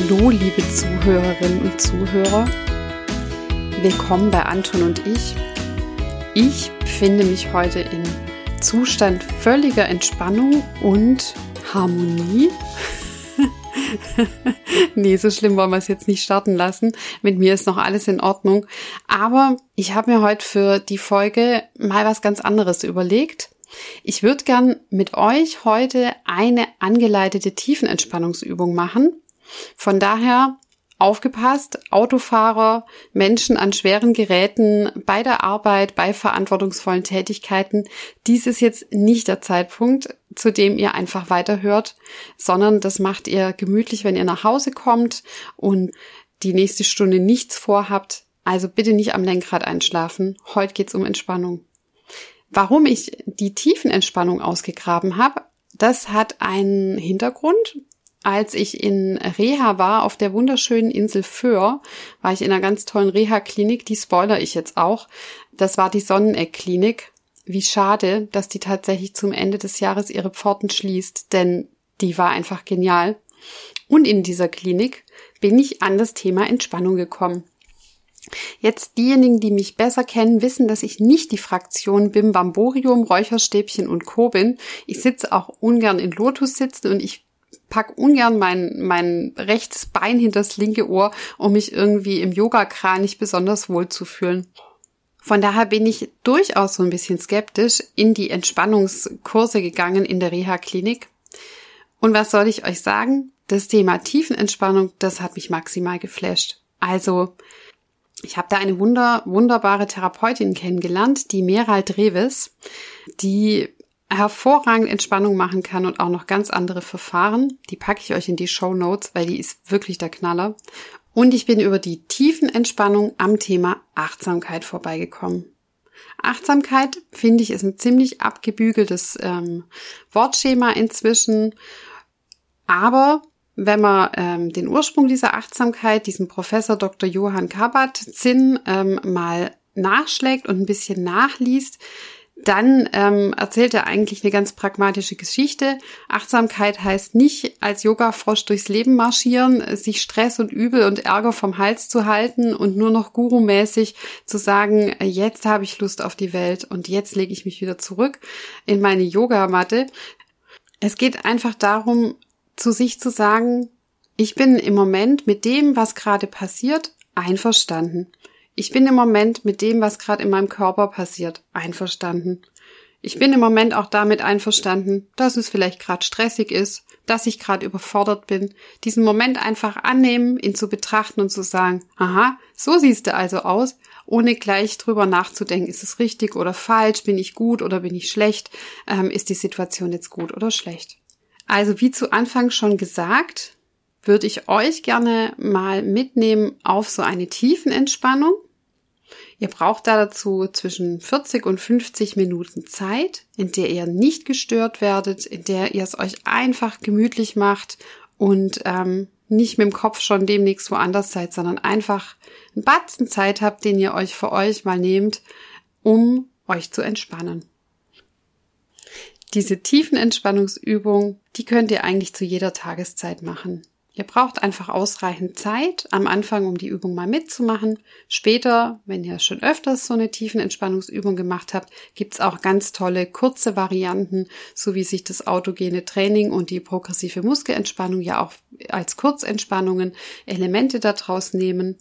Hallo, liebe Zuhörerinnen und Zuhörer. Willkommen bei Anton und ich. Ich befinde mich heute im Zustand völliger Entspannung und Harmonie. nee, so schlimm wollen wir es jetzt nicht starten lassen. Mit mir ist noch alles in Ordnung. Aber ich habe mir heute für die Folge mal was ganz anderes überlegt. Ich würde gern mit euch heute eine angeleitete Tiefenentspannungsübung machen. Von daher aufgepasst, Autofahrer, Menschen an schweren Geräten, bei der Arbeit, bei verantwortungsvollen Tätigkeiten. Dies ist jetzt nicht der Zeitpunkt, zu dem ihr einfach weiterhört, sondern das macht ihr gemütlich, wenn ihr nach Hause kommt und die nächste Stunde nichts vorhabt. Also bitte nicht am Lenkrad einschlafen. Heute geht's um Entspannung. Warum ich die Tiefenentspannung ausgegraben habe, das hat einen Hintergrund als ich in Reha war, auf der wunderschönen Insel Föhr, war ich in einer ganz tollen Reha-Klinik, die spoiler ich jetzt auch. Das war die Sonneneck-Klinik. Wie schade, dass die tatsächlich zum Ende des Jahres ihre Pforten schließt, denn die war einfach genial. Und in dieser Klinik bin ich an das Thema Entspannung gekommen. Jetzt diejenigen, die mich besser kennen, wissen, dass ich nicht die Fraktion Bim Bamborium, Räucherstäbchen und Co. bin. Ich sitze auch ungern in Lotus sitzen und ich pack ungern mein, mein rechtes Bein hinter das linke Ohr, um mich irgendwie im Yoga-Kranich besonders wohl zu fühlen. Von daher bin ich durchaus so ein bisschen skeptisch in die Entspannungskurse gegangen in der Reha-Klinik. Und was soll ich euch sagen? Das Thema Tiefenentspannung, das hat mich maximal geflasht. Also, ich habe da eine wunder, wunderbare Therapeutin kennengelernt, die Meral Dreves, die hervorragend Entspannung machen kann und auch noch ganz andere Verfahren. Die packe ich euch in die Show Notes, weil die ist wirklich der Knaller. Und ich bin über die tiefen Entspannung am Thema Achtsamkeit vorbeigekommen. Achtsamkeit, finde ich, ist ein ziemlich abgebügeltes ähm, Wortschema inzwischen. Aber wenn man ähm, den Ursprung dieser Achtsamkeit, diesen Professor Dr. Johann Kabat-Zinn ähm, mal nachschlägt und ein bisschen nachliest, dann ähm, erzählt er eigentlich eine ganz pragmatische Geschichte. Achtsamkeit heißt nicht als Yoga-Frosch durchs Leben marschieren, sich Stress und Übel und Ärger vom Hals zu halten und nur noch gurumäßig zu sagen, jetzt habe ich Lust auf die Welt und jetzt lege ich mich wieder zurück in meine Yogamatte. Es geht einfach darum, zu sich zu sagen, ich bin im Moment mit dem, was gerade passiert, einverstanden. Ich bin im Moment mit dem, was gerade in meinem Körper passiert, einverstanden. Ich bin im Moment auch damit einverstanden, dass es vielleicht gerade stressig ist, dass ich gerade überfordert bin. Diesen Moment einfach annehmen, ihn zu betrachten und zu sagen, aha, so siehst du also aus, ohne gleich drüber nachzudenken, ist es richtig oder falsch, bin ich gut oder bin ich schlecht, ähm, ist die Situation jetzt gut oder schlecht. Also wie zu Anfang schon gesagt, würde ich euch gerne mal mitnehmen auf so eine Tiefenentspannung. Ihr braucht da dazu zwischen 40 und 50 Minuten Zeit, in der ihr nicht gestört werdet, in der ihr es euch einfach gemütlich macht und ähm, nicht mit dem Kopf schon demnächst woanders seid, sondern einfach einen Batzen Zeit habt, den ihr euch für euch mal nehmt, um euch zu entspannen. Diese tiefen Entspannungsübung, die könnt ihr eigentlich zu jeder Tageszeit machen. Ihr braucht einfach ausreichend Zeit am Anfang, um die Übung mal mitzumachen. Später, wenn ihr schon öfters so eine tiefen Entspannungsübung gemacht habt, gibt's auch ganz tolle kurze Varianten, so wie sich das autogene Training und die progressive Muskelentspannung ja auch als Kurzentspannungen Elemente daraus nehmen.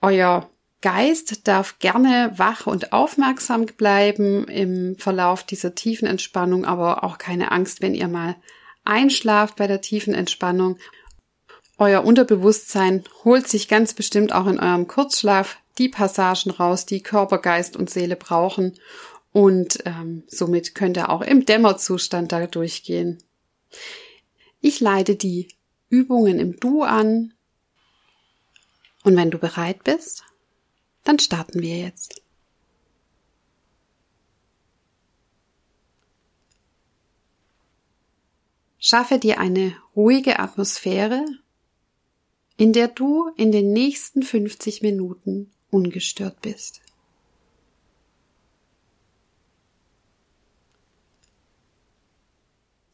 Euer Geist darf gerne wach und aufmerksam bleiben im Verlauf dieser tiefen Entspannung, aber auch keine Angst, wenn ihr mal einschlaft bei der tiefen Entspannung. Euer Unterbewusstsein holt sich ganz bestimmt auch in eurem Kurzschlaf die Passagen raus, die Körper, Geist und Seele brauchen. Und ähm, somit könnt ihr auch im Dämmerzustand da durchgehen. Ich leite die Übungen im Du an. Und wenn du bereit bist, dann starten wir jetzt. Schaffe dir eine ruhige Atmosphäre, in der du in den nächsten 50 Minuten ungestört bist.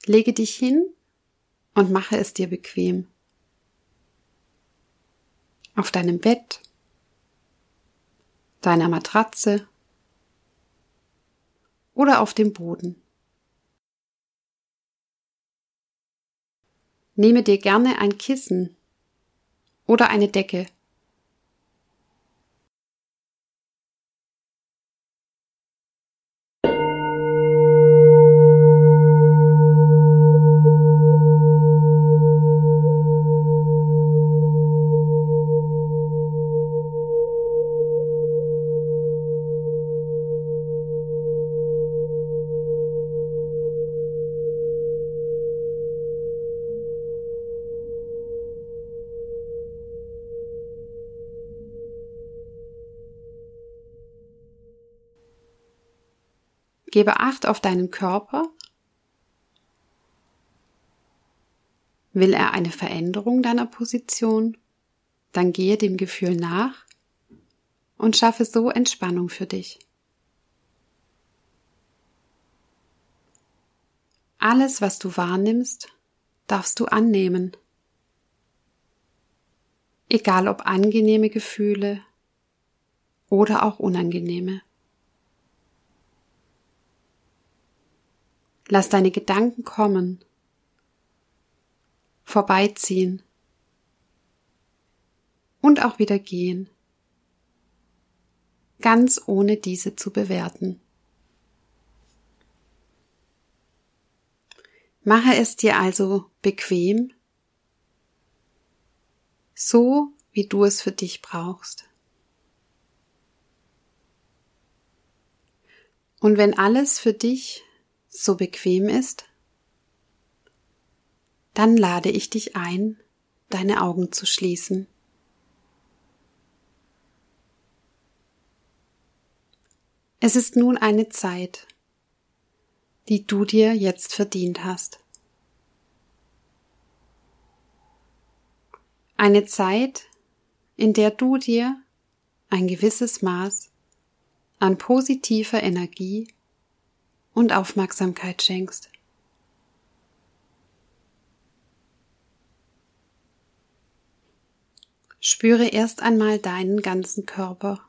Lege dich hin und mache es dir bequem. Auf deinem Bett, deiner Matratze oder auf dem Boden. Nehme dir gerne ein Kissen oder eine Decke Gebe Acht auf deinen Körper. Will er eine Veränderung deiner Position? Dann gehe dem Gefühl nach und schaffe so Entspannung für dich. Alles, was du wahrnimmst, darfst du annehmen. Egal ob angenehme Gefühle oder auch unangenehme. Lass deine Gedanken kommen, vorbeiziehen und auch wieder gehen, ganz ohne diese zu bewerten. Mache es dir also bequem, so wie du es für dich brauchst. Und wenn alles für dich so bequem ist, dann lade ich dich ein, deine Augen zu schließen. Es ist nun eine Zeit, die du dir jetzt verdient hast. Eine Zeit, in der du dir ein gewisses Maß an positiver Energie und Aufmerksamkeit schenkst. Spüre erst einmal deinen ganzen Körper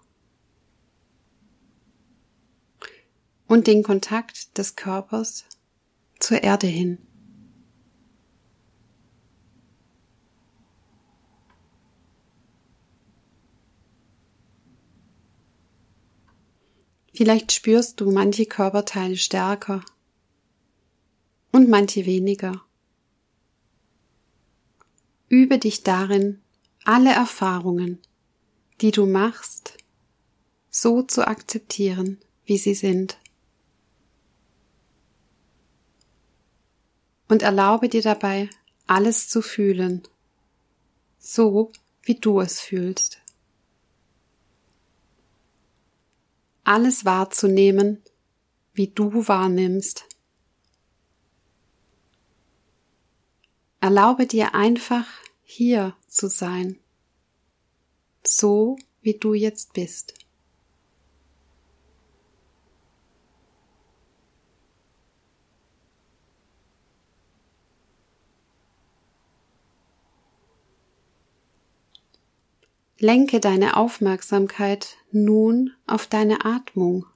und den Kontakt des Körpers zur Erde hin. Vielleicht spürst du manche Körperteile stärker und manche weniger. Übe dich darin, alle Erfahrungen, die du machst, so zu akzeptieren, wie sie sind. Und erlaube dir dabei, alles zu fühlen, so wie du es fühlst. Alles wahrzunehmen, wie du wahrnimmst. Erlaube dir einfach hier zu sein, so wie du jetzt bist. Lenke deine Aufmerksamkeit nun auf deine Atmung.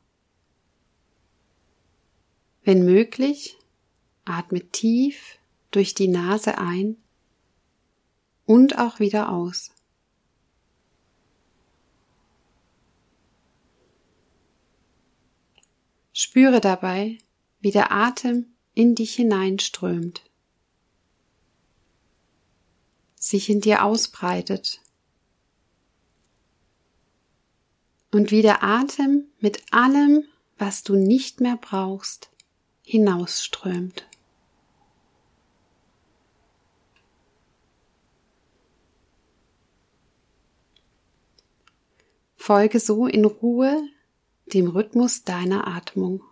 Wenn möglich, atme tief durch die Nase ein und auch wieder aus. Spüre dabei, wie der Atem in dich hineinströmt, sich in dir ausbreitet und wie der Atem mit allem, was du nicht mehr brauchst, hinausströmt. Folge so in Ruhe dem Rhythmus deiner Atmung.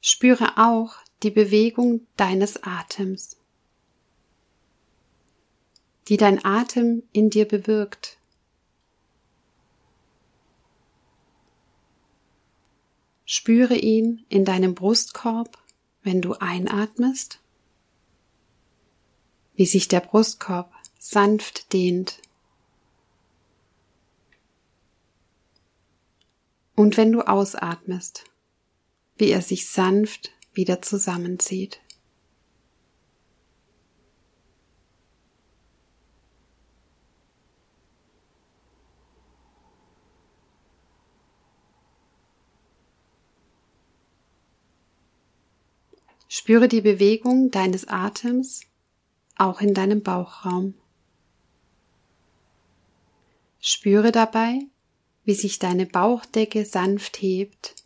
Spüre auch die Bewegung deines Atems, die dein Atem in dir bewirkt. Spüre ihn in deinem Brustkorb, wenn du einatmest wie sich der Brustkorb sanft dehnt. Und wenn du ausatmest, wie er sich sanft wieder zusammenzieht. Spüre die Bewegung deines Atems auch in deinem Bauchraum. Spüre dabei, wie sich deine Bauchdecke sanft hebt,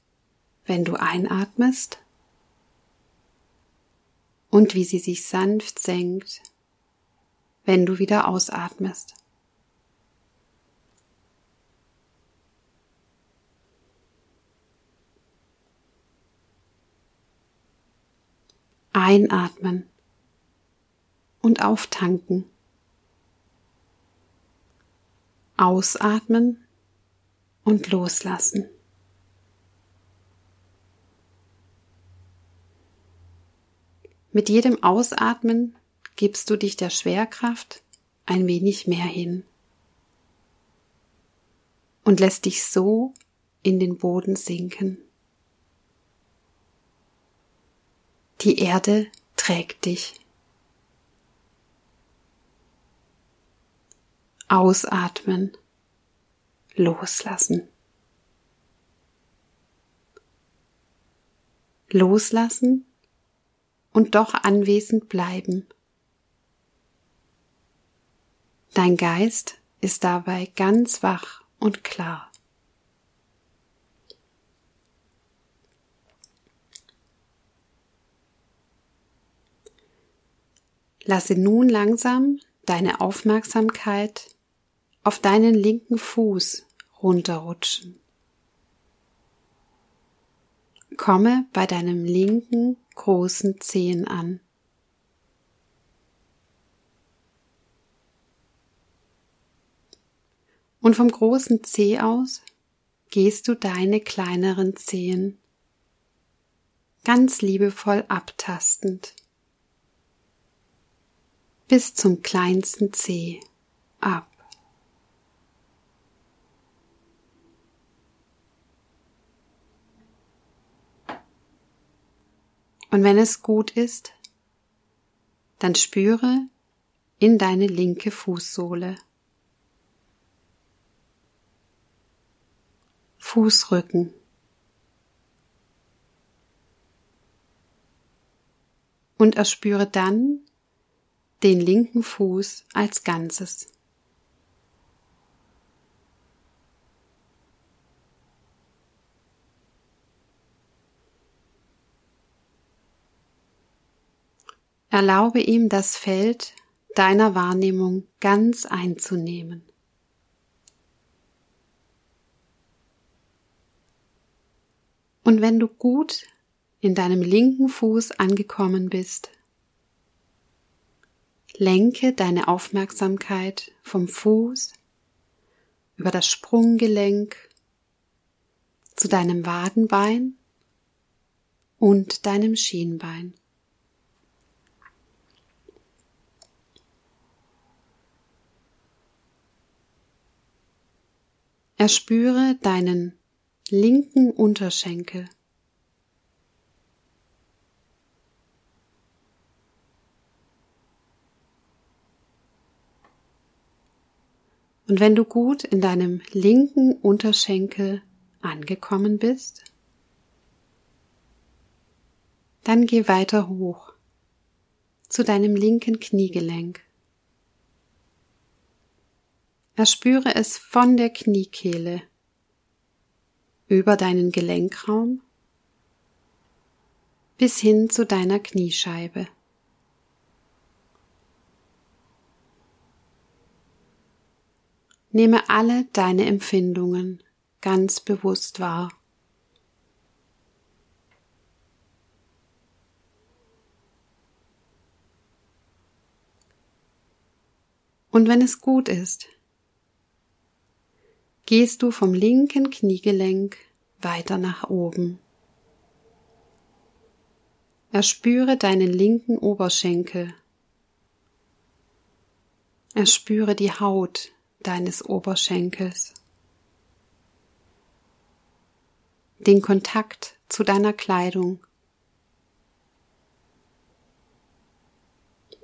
wenn du einatmest und wie sie sich sanft senkt, wenn du wieder ausatmest. Einatmen und auftanken. Ausatmen und loslassen. Mit jedem Ausatmen gibst du dich der Schwerkraft ein wenig mehr hin und lässt dich so in den Boden sinken. Die Erde trägt dich. Ausatmen. Loslassen. Loslassen und doch anwesend bleiben. Dein Geist ist dabei ganz wach und klar. Lasse nun langsam deine Aufmerksamkeit auf deinen linken Fuß runterrutschen. Komme bei deinem linken großen Zehen an. Und vom großen Zeh aus gehst du deine kleineren Zehen ganz liebevoll abtastend bis zum kleinsten Zeh ab. Und wenn es gut ist, dann spüre in deine linke Fußsohle. Fußrücken. Und erspüre dann den linken Fuß als Ganzes. Erlaube ihm das Feld deiner Wahrnehmung ganz einzunehmen. Und wenn du gut in deinem linken Fuß angekommen bist, lenke deine Aufmerksamkeit vom Fuß über das Sprunggelenk zu deinem Wadenbein und deinem Schienbein. Erspüre deinen linken Unterschenkel. Und wenn du gut in deinem linken Unterschenkel angekommen bist, dann geh weiter hoch zu deinem linken Kniegelenk. Erspüre es von der Kniekehle über deinen Gelenkraum bis hin zu deiner Kniescheibe. Nehme alle deine Empfindungen ganz bewusst wahr. Und wenn es gut ist, gehst du vom linken Kniegelenk weiter nach oben. Erspüre deinen linken Oberschenkel. Erspüre die Haut deines Oberschenkels. Den Kontakt zu deiner Kleidung.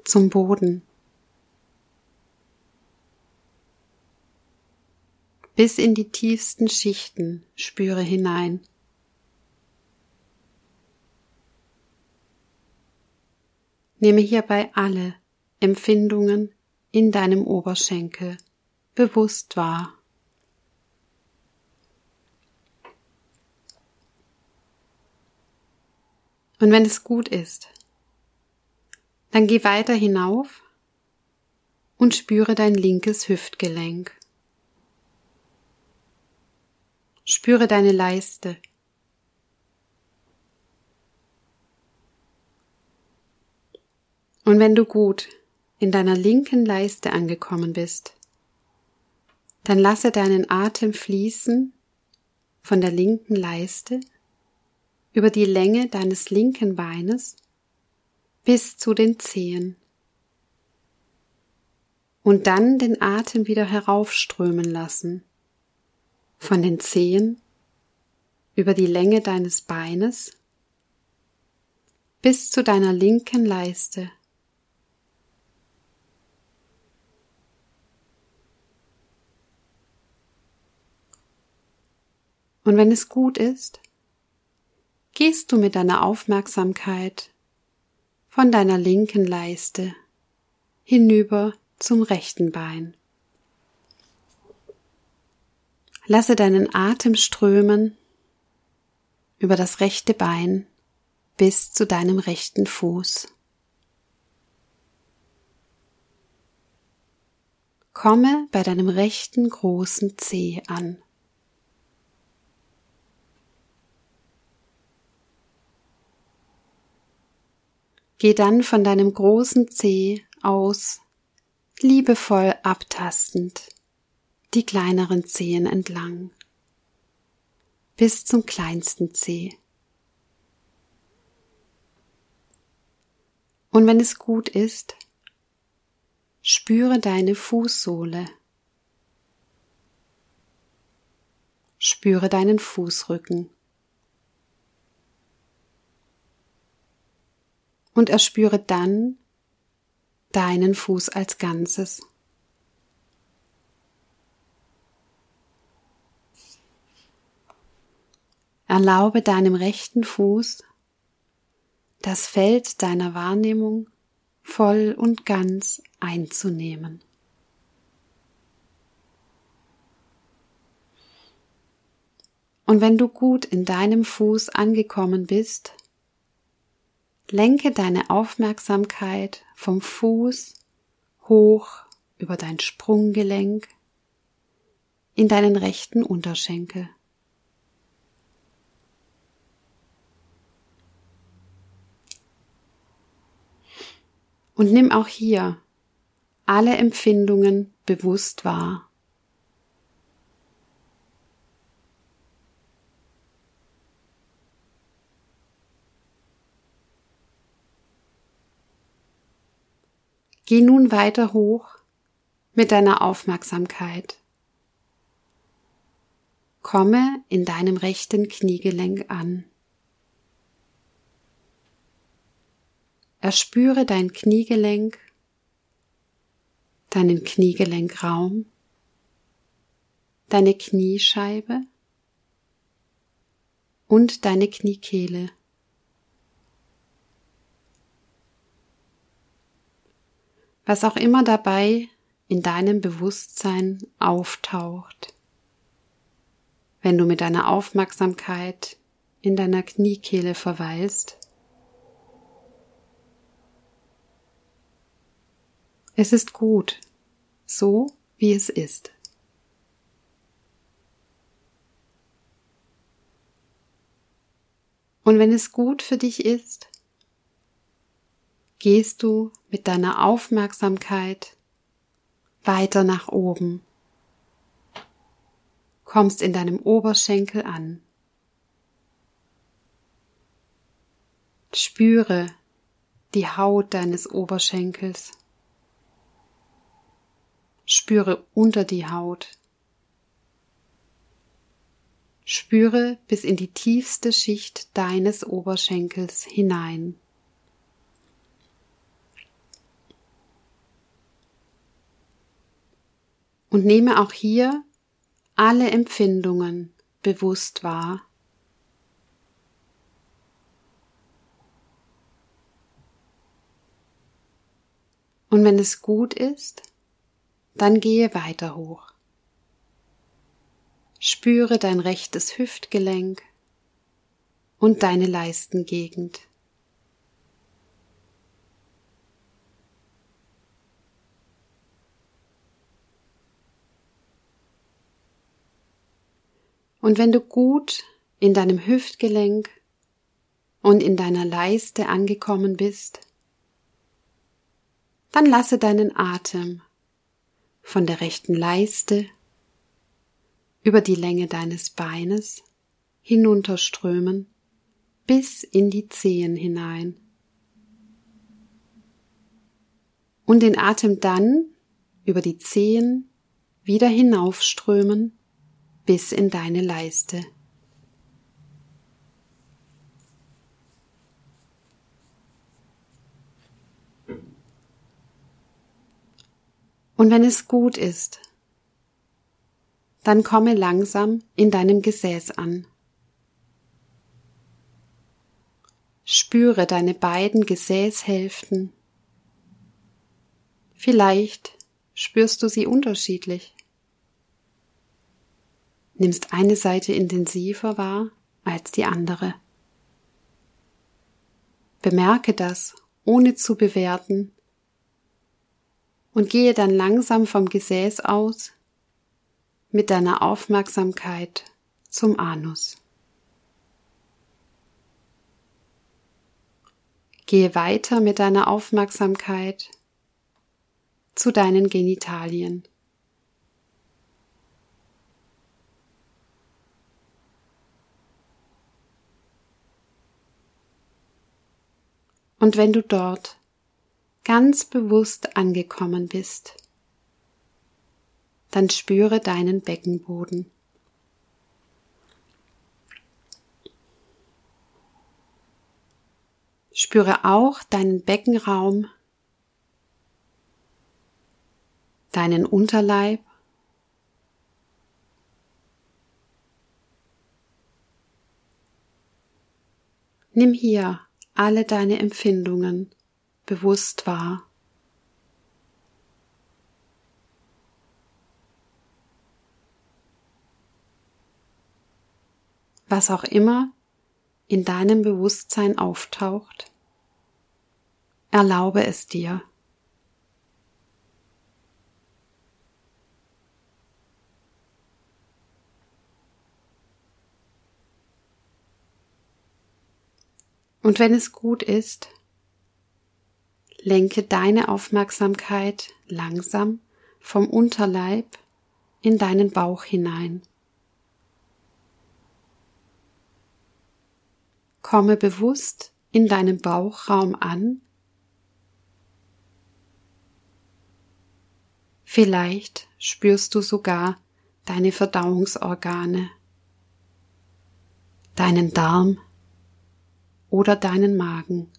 Zum Boden. Bis in die tiefsten Schichten spüre hinein. Nehme hierbei alle Empfindungen in deinem Oberschenkel bewusst wahr. Und wenn es gut ist, dann geh weiter hinauf und spüre dein linkes Hüftgelenk. Spüre deine Leiste. Und wenn du gut in deiner linken Leiste angekommen bist, dann lasse deinen Atem fließen von der linken Leiste über die Länge deines linken Beines bis zu den Zehen. Und dann den Atem wieder heraufströmen lassen von den Zehen über die Länge deines Beines bis zu deiner linken Leiste Und wenn es gut ist, gehst du mit deiner Aufmerksamkeit von deiner linken Leiste hinüber zum rechten Bein. Lasse deinen Atem strömen über das rechte Bein bis zu deinem rechten Fuß. Komme bei deinem rechten großen Zeh an. Geh dann von deinem großen Zeh aus, liebevoll abtastend, die kleineren Zehen entlang, bis zum kleinsten Zeh. Und wenn es gut ist, spüre deine Fußsohle. Spüre deinen Fußrücken. Und erspüre dann deinen Fuß als Ganzes. Erlaube deinem rechten Fuß das Feld deiner Wahrnehmung voll und ganz einzunehmen. Und wenn du gut in deinem Fuß angekommen bist, Lenke deine Aufmerksamkeit vom Fuß hoch über dein Sprunggelenk in deinen rechten Unterschenkel. Und nimm auch hier alle Empfindungen bewusst wahr. Geh nun weiter hoch mit deiner Aufmerksamkeit. Komme in deinem rechten Kniegelenk an. Erspüre dein Kniegelenk, deinen Kniegelenkraum, deine Kniescheibe und deine Kniekehle. Was auch immer dabei in deinem Bewusstsein auftaucht, wenn du mit deiner Aufmerksamkeit in deiner Kniekehle verweilst. Es ist gut, so wie es ist. Und wenn es gut für dich ist, gehst du mit deiner Aufmerksamkeit weiter nach oben, kommst in deinem Oberschenkel an. Spüre die Haut deines Oberschenkels. Spüre unter die Haut. Spüre bis in die tiefste Schicht deines Oberschenkels hinein. Und nehme auch hier alle Empfindungen bewusst wahr. Und wenn es gut ist, dann gehe weiter hoch. Spüre dein rechtes Hüftgelenk und deine Leistengegend. Und wenn du gut in deinem Hüftgelenk und in deiner Leiste angekommen bist, dann lasse deinen Atem von der rechten Leiste über die Länge deines Beines hinunterströmen bis in die Zehen hinein. Und den Atem dann über die Zehen wieder hinaufströmen bis in deine Leiste. Und wenn es gut ist, dann komme langsam in deinem Gesäß an. Spüre deine beiden Gesäßhälften. Vielleicht spürst du sie unterschiedlich nimmst eine Seite intensiver wahr als die andere. Bemerke das, ohne zu bewerten, und gehe dann langsam vom Gesäß aus mit deiner Aufmerksamkeit zum Anus. Gehe weiter mit deiner Aufmerksamkeit zu deinen Genitalien. Und wenn du dort ganz bewusst angekommen bist, dann spüre deinen Beckenboden. Spüre auch deinen Beckenraum, deinen Unterleib, Nimm hier alle deine Empfindungen bewusst wahr. Was auch immer in deinem Bewusstsein auftaucht, erlaube es dir. Und wenn es gut ist, lenke deine Aufmerksamkeit langsam vom Unterleib in deinen Bauch hinein. Komme bewusst in deinem Bauchraum an Vielleicht spürst du sogar deine Verdauungsorgane, deinen Darm oder deinen Magen.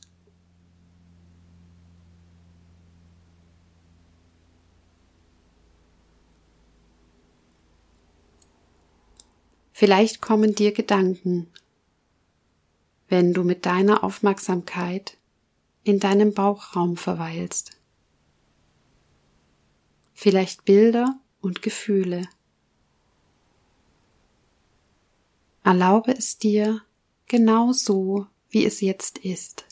Vielleicht kommen dir Gedanken, wenn du mit deiner Aufmerksamkeit in deinem Bauchraum verweilst. Vielleicht Bilder und Gefühle. Erlaube es dir genau so, wie es jetzt ist.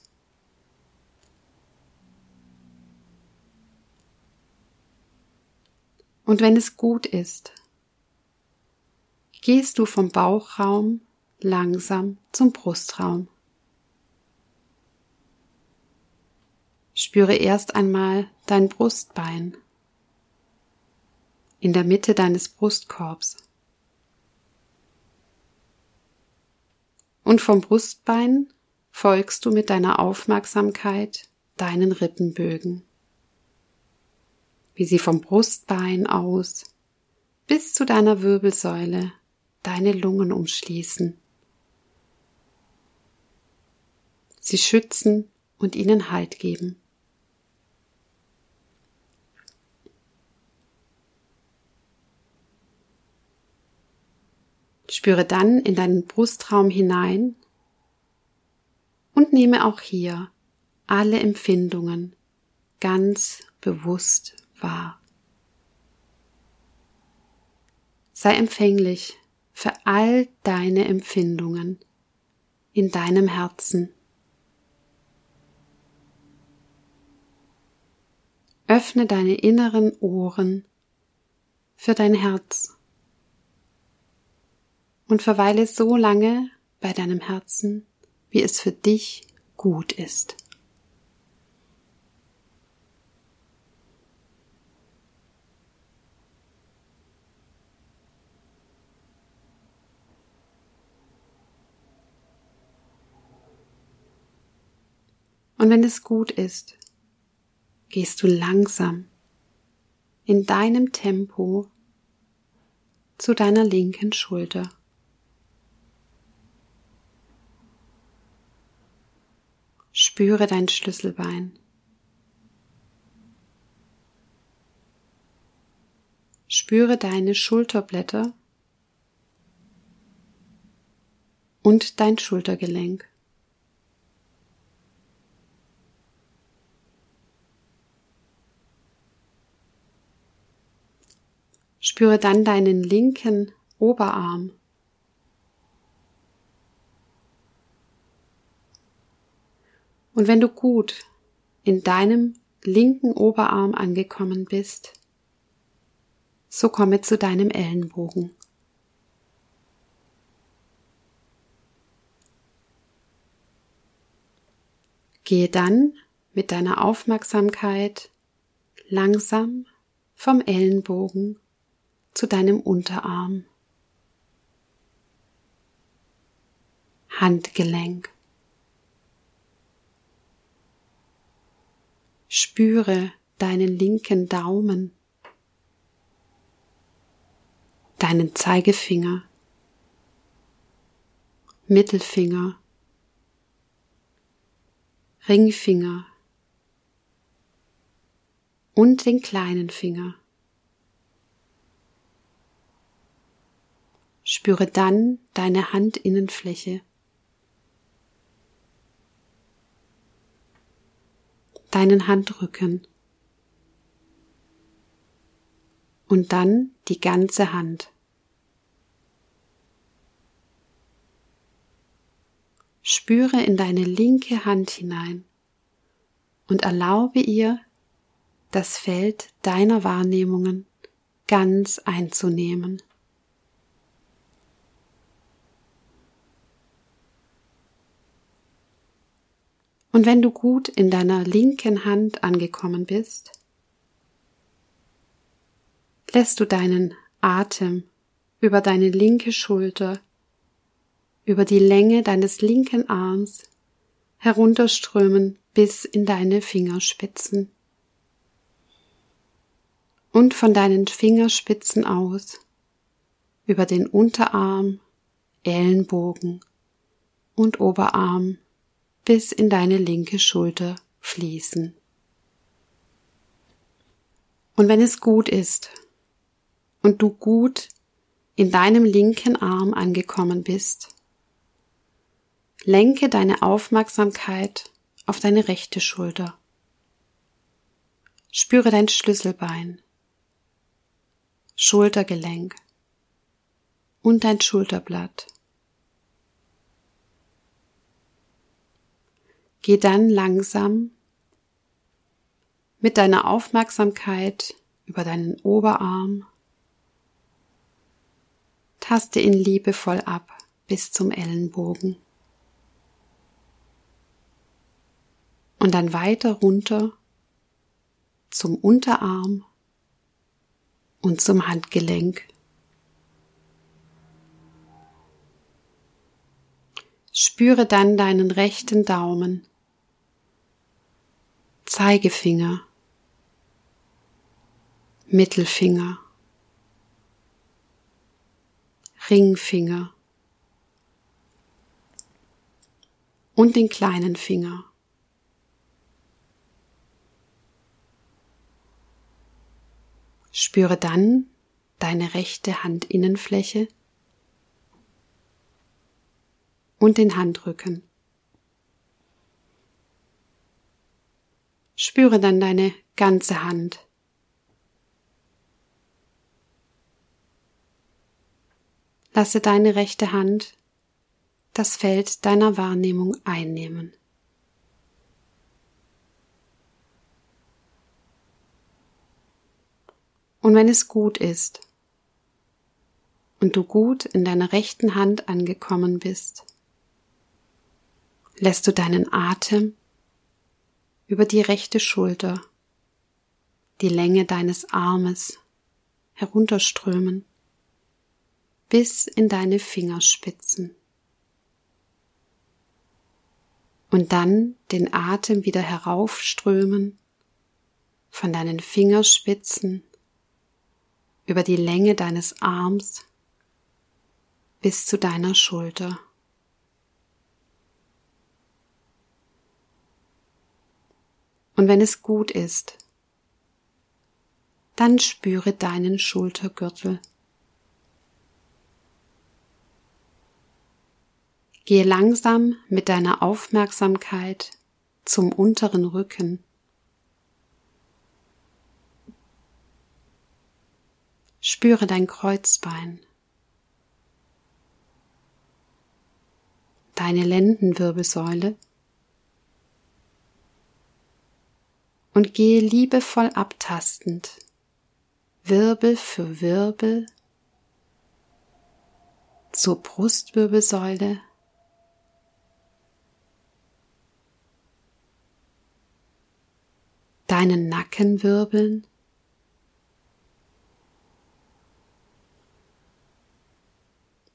Und wenn es gut ist, gehst du vom Bauchraum langsam zum Brustraum. Spüre erst einmal dein Brustbein in der Mitte deines Brustkorbs. Und vom Brustbein folgst du mit deiner Aufmerksamkeit deinen Rippenbögen, wie sie vom Brustbein aus bis zu deiner Wirbelsäule deine Lungen umschließen. Sie schützen und ihnen Halt geben. Spüre dann in deinen Brustraum hinein und nehme auch hier alle Empfindungen ganz bewusst wahr. Sei empfänglich für all deine Empfindungen in deinem Herzen. Öffne deine inneren Ohren für dein Herz und verweile so lange bei deinem Herzen, wie es für dich gut ist. Und wenn es gut ist, gehst du langsam in deinem Tempo zu deiner linken Schulter. Spüre dein Schlüsselbein. Spüre deine Schulterblätter und dein Schultergelenk. Spüre dann deinen linken Oberarm. Und wenn du gut in deinem linken Oberarm angekommen bist, so komme zu deinem Ellenbogen. Gehe dann mit deiner Aufmerksamkeit langsam vom Ellenbogen zu deinem Unterarm, Handgelenk. Spüre deinen linken Daumen, deinen Zeigefinger, Mittelfinger, Ringfinger und den kleinen Finger. Spüre dann deine Handinnenfläche. Deinen Handrücken. Und dann die ganze Hand. Spüre in deine linke Hand hinein und erlaube ihr, das Feld deiner Wahrnehmungen ganz einzunehmen. Und wenn du gut in deiner linken Hand angekommen bist, lässt du deinen Atem über deine linke Schulter, über die Länge deines linken Arms herunterströmen bis in deine Fingerspitzen. und von deinen Fingerspitzen aus über den Unterarm, Ellenbogen und Oberarm bis in deine linke Schulter fließen. Und wenn es gut ist und du gut in deinem linken Arm angekommen bist, lenke deine Aufmerksamkeit auf deine rechte Schulter. Spüre dein Schlüsselbein, Schultergelenk und dein Schulterblatt. Geh dann langsam mit deiner Aufmerksamkeit über deinen Oberarm, taste ihn liebevoll ab bis zum Ellenbogen. Und dann weiter runter zum Unterarm und zum Handgelenk. Spüre dann deinen rechten Daumen, Zeigefinger, Mittelfinger, Ringfinger und den kleinen Finger. Spüre dann deine rechte Handinnenfläche und den Handrücken. Spüre dann deine ganze Hand. Lasse deine rechte Hand das Feld deiner Wahrnehmung einnehmen. Und wenn es gut ist und du gut in deiner rechten Hand angekommen bist, lässt du deinen Atem über die rechte Schulter, die Länge deines Armes herunterströmen bis in deine Fingerspitzen. Und dann den Atem wieder heraufströmen von deinen Fingerspitzen über die Länge deines Arms bis zu deiner Schulter. Und wenn es gut ist, dann spüre deinen Schultergürtel. Gehe langsam mit deiner Aufmerksamkeit zum unteren Rücken. Spüre dein Kreuzbein, deine Lendenwirbelsäule und gehe liebevoll abtastend, Wirbel für Wirbel, zur Brustwirbelsäule, deinen Nackenwirbeln,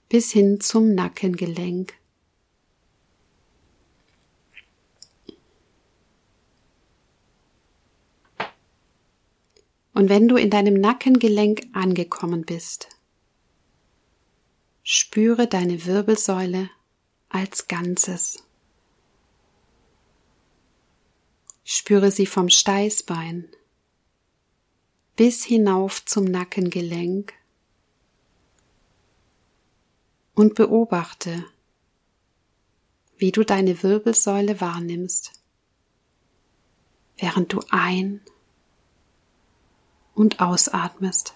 bis hin zum Nackengelenk. Und wenn du in deinem Nackengelenk angekommen bist, spüre deine Wirbelsäule als Ganzes. Spüre sie vom Steißbein bis hinauf zum Nackengelenk und beobachte, wie du deine Wirbelsäule wahrnimmst, während du ein- und ausatmest.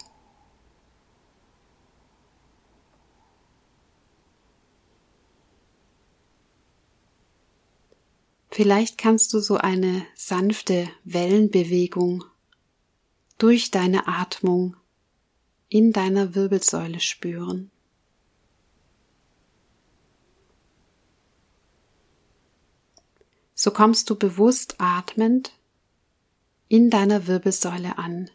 Vielleicht kannst du so eine sanfte Wellenbewegung durch deine Atmung in deiner Wirbelsäule spüren. So kommst du bewusst atmend in deiner Wirbelsäule an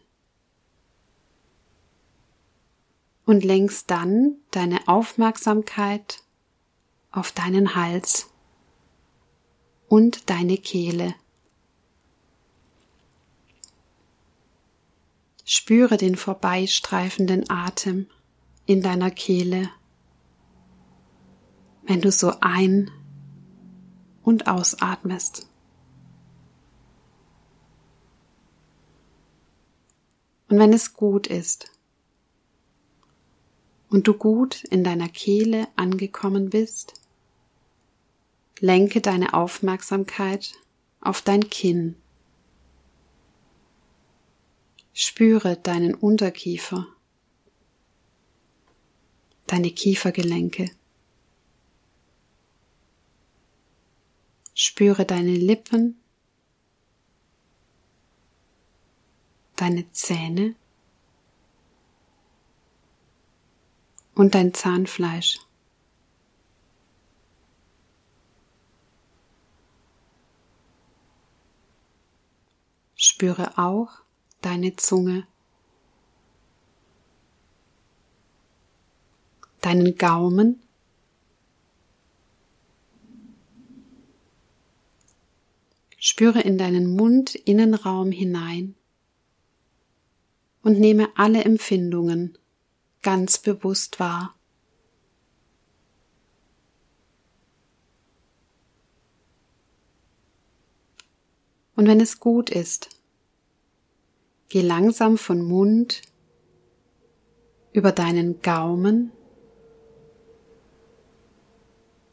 und lenkst dann deine Aufmerksamkeit auf deinen Hals und deine Kehle. Spüre den vorbeistreifenden Atem in deiner Kehle, wenn du so ein- und ausatmest. Und wenn es gut ist und du gut in deiner Kehle angekommen bist, lenke deine Aufmerksamkeit auf dein Kinn. Spüre deinen Unterkiefer, deine Kiefergelenke. Spüre deine Lippen deine Zähne und dein Zahnfleisch. Spüre auch deine Zunge, deinen Gaumen, Spüre in deinen Mundinnenraum hinein und nehme alle Empfindungen ganz bewusst wahr. Und wenn es gut ist, geh langsam von Mund über deinen Gaumen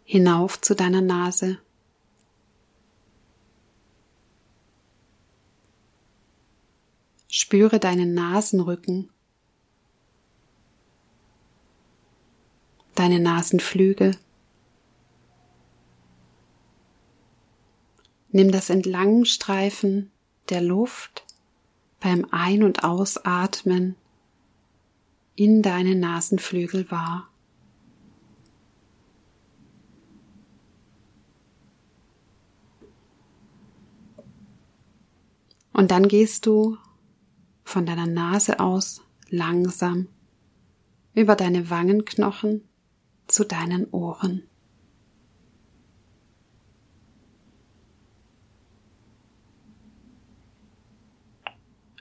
hinauf zu deiner Nase. Spüre deinen Nasenrücken, deine Nasenflügel. Nimm das Entlangstreifen der Luft beim Ein- und Ausatmen in deine Nasenflügel wahr. Und dann gehst du von deiner Nase aus langsam über deine Wangenknochen zu deinen Ohren.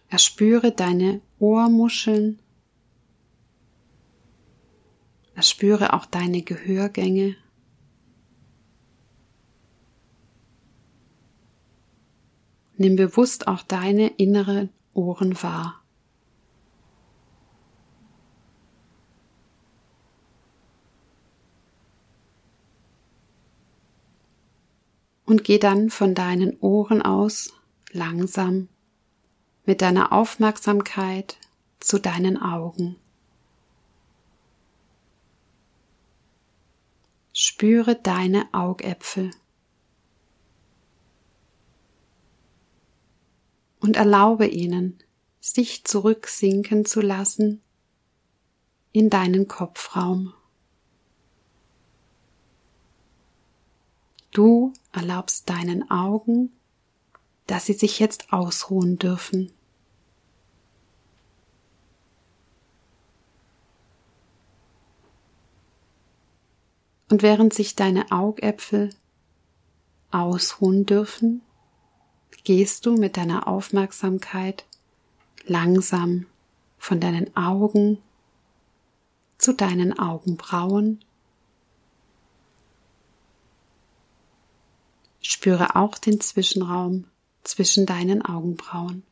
Erspüre deine Ohrmuscheln. Erspüre auch deine Gehörgänge. Nimm bewusst auch deine innere Ohren wahr. Und geh dann von deinen Ohren aus langsam mit deiner Aufmerksamkeit zu deinen Augen. Spüre deine Augäpfel. und erlaube ihnen, sich zurücksinken zu lassen in deinen Kopfraum. Du erlaubst deinen Augen, dass sie sich jetzt ausruhen dürfen. Und während sich deine Augäpfel ausruhen dürfen, gehst du mit deiner Aufmerksamkeit langsam von deinen Augen zu deinen Augenbrauen. Spüre auch den Zwischenraum zwischen deinen Augenbrauen.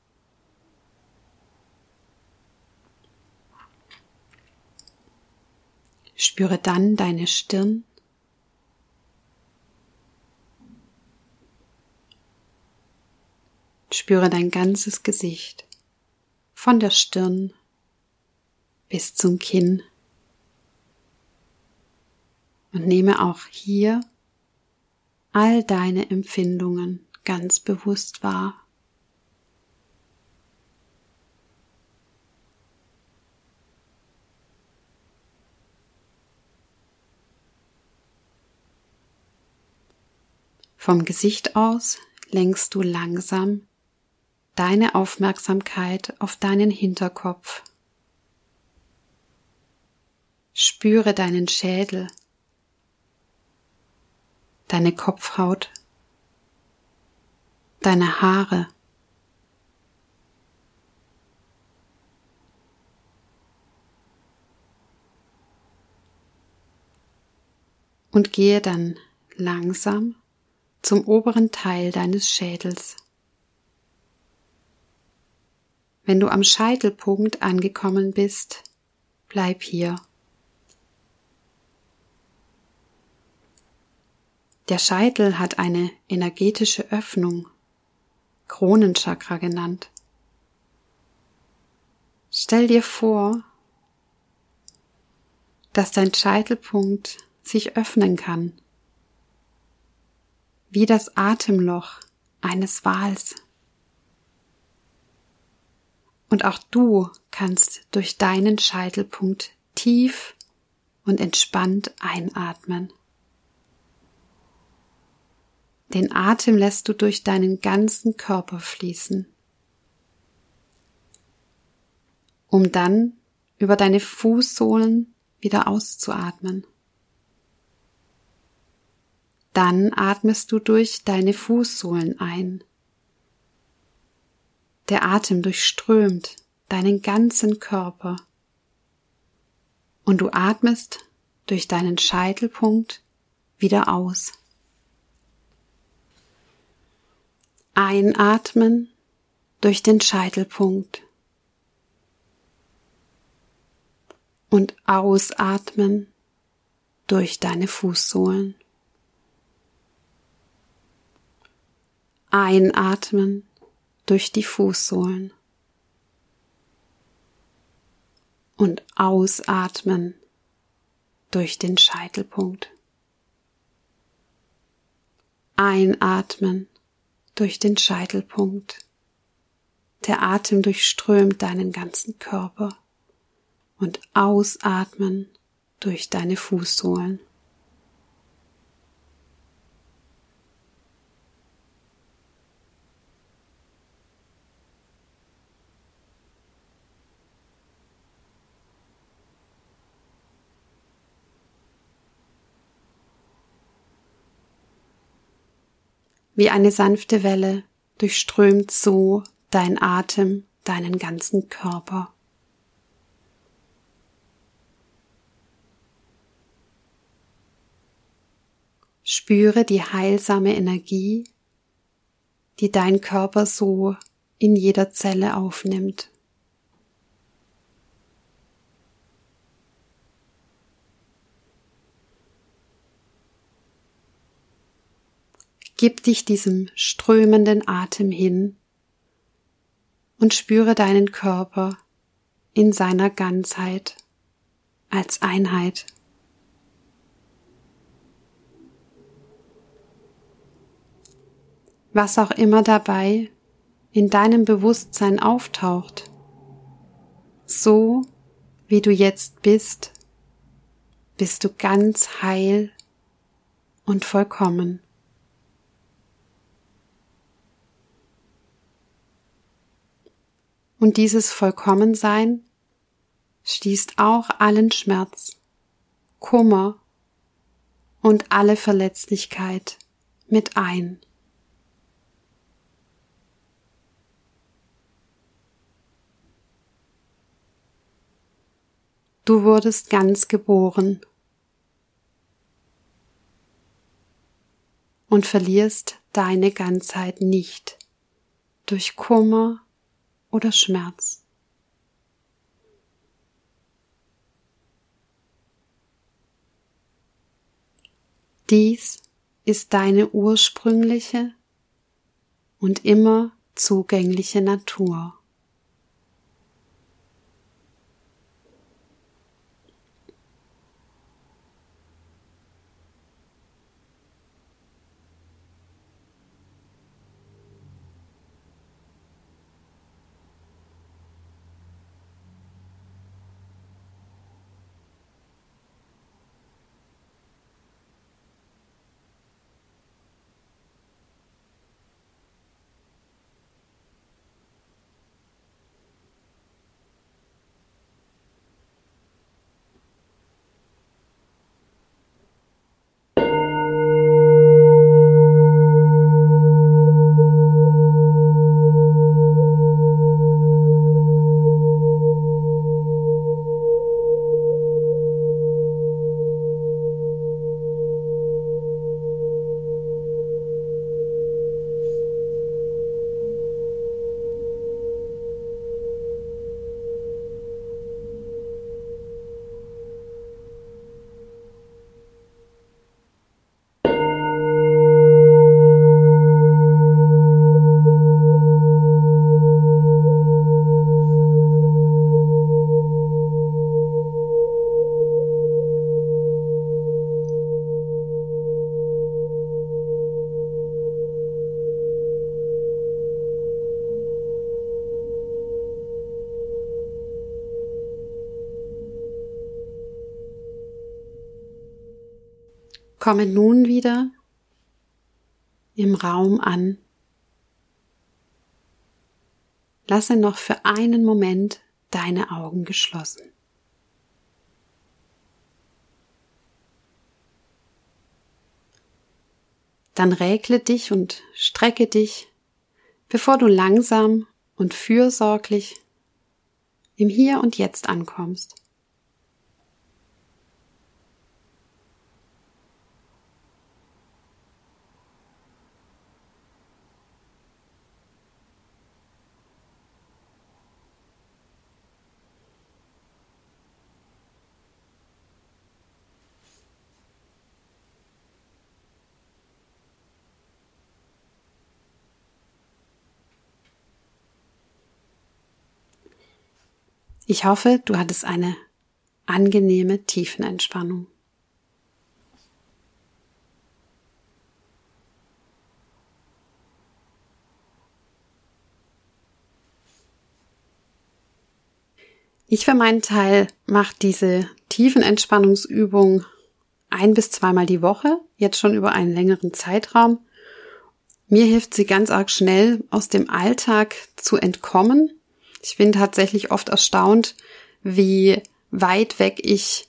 Spüre dann deine Stirn Spüre dein ganzes Gesicht, von der Stirn bis zum Kinn. Und nehme auch hier all deine Empfindungen ganz bewusst wahr. Vom Gesicht aus lenkst du langsam deine Aufmerksamkeit auf deinen Hinterkopf. Spüre deinen Schädel, deine Kopfhaut, deine Haare. Und gehe dann langsam zum oberen Teil deines Schädels. Wenn du am Scheitelpunkt angekommen bist, bleib hier. Der Scheitel hat eine energetische Öffnung, Kronenchakra genannt. Stell dir vor, dass dein Scheitelpunkt sich öffnen kann, wie das Atemloch eines Wals. Und auch du kannst durch deinen Scheitelpunkt tief und entspannt einatmen. Den Atem lässt du durch deinen ganzen Körper fließen, um dann über deine Fußsohlen wieder auszuatmen. Dann atmest du durch deine Fußsohlen ein. Der Atem durchströmt deinen ganzen Körper und du atmest durch deinen Scheitelpunkt wieder aus. Einatmen durch den Scheitelpunkt und ausatmen durch deine Fußsohlen. Einatmen durch die Fußsohlen und ausatmen durch den Scheitelpunkt. Einatmen durch den Scheitelpunkt. Der Atem durchströmt deinen ganzen Körper und ausatmen durch deine Fußsohlen. Wie eine sanfte Welle durchströmt so dein Atem deinen ganzen Körper. Spüre die heilsame Energie, die dein Körper so in jeder Zelle aufnimmt. Gib dich diesem strömenden Atem hin und spüre deinen Körper in seiner Ganzheit als Einheit. Was auch immer dabei in deinem Bewusstsein auftaucht, so wie du jetzt bist, bist du ganz heil und vollkommen. Und dieses Vollkommensein schließt auch allen Schmerz, Kummer und alle Verletzlichkeit mit ein. Du wurdest ganz geboren und verlierst deine Ganzheit nicht durch Kummer oder Schmerz. Dies ist deine ursprüngliche und immer zugängliche Natur. Komme nun wieder im Raum an. Lasse noch für einen Moment deine Augen geschlossen. Dann räkle dich und strecke dich, bevor du langsam und fürsorglich im Hier und Jetzt ankommst. Ich hoffe, du hattest eine angenehme Tiefenentspannung. Ich für meinen Teil mache diese Tiefenentspannungsübung ein bis zweimal die Woche, jetzt schon über einen längeren Zeitraum. Mir hilft sie ganz arg schnell aus dem Alltag zu entkommen ich bin tatsächlich oft erstaunt, wie weit weg ich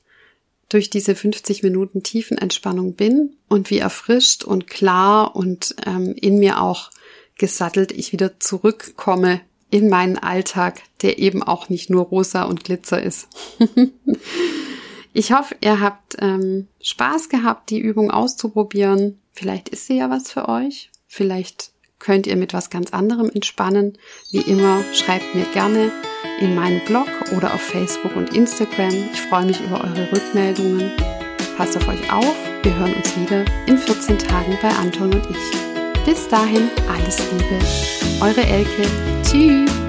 durch diese 50 Minuten Tiefenentspannung bin und wie erfrischt und klar und ähm, in mir auch gesattelt ich wieder zurückkomme in meinen Alltag, der eben auch nicht nur rosa und Glitzer ist. ich hoffe, ihr habt ähm, Spaß gehabt, die Übung auszuprobieren. Vielleicht ist sie ja was für euch. Vielleicht könnt ihr mit was ganz anderem entspannen. Wie immer, schreibt mir gerne in meinen Blog oder auf Facebook und Instagram. Ich freue mich über eure Rückmeldungen. Passt auf euch auf. Wir hören uns wieder in 14 Tagen bei Anton und ich. Bis dahin alles Liebe. Eure Elke. Tschüss.